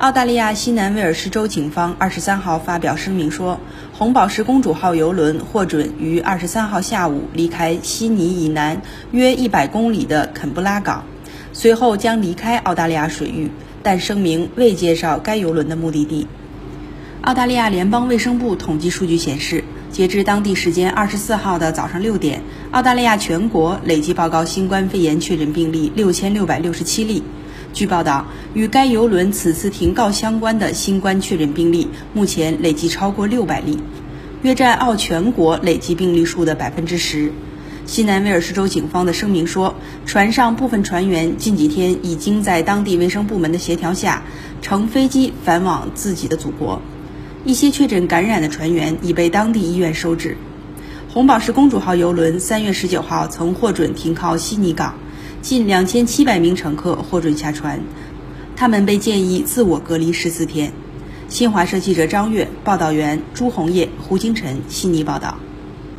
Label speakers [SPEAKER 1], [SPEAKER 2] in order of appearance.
[SPEAKER 1] 澳大利亚西南威尔士州警方二十三号发表声明说，红宝石公主号邮轮获准于二十三号下午离开悉尼以南约一百公里的肯布拉港，随后将离开澳大利亚水域，但声明未介绍该邮轮的目的地。澳大利亚联邦卫生部统计数据显示，截至当地时间二十四号的早上六点，澳大利亚全国累计报告新冠肺炎确诊病例六千六百六十七例。据报道，与该邮轮此次停靠相关的新冠确诊病例，目前累计超过六百例，约占澳全国累计病例数的百分之十。西南威尔士州警方的声明说，船上部分船员近几天已经在当地卫生部门的协调下，乘飞机返往自己的祖国。一些确诊感染的船员已被当地医院收治。红宝石公主号邮轮三月十九号曾获准停靠悉尼港。近两千七百名乘客获准下船，他们被建议自我隔离十四天。新华社记者张悦，报道员朱红叶、胡金晨悉尼报道。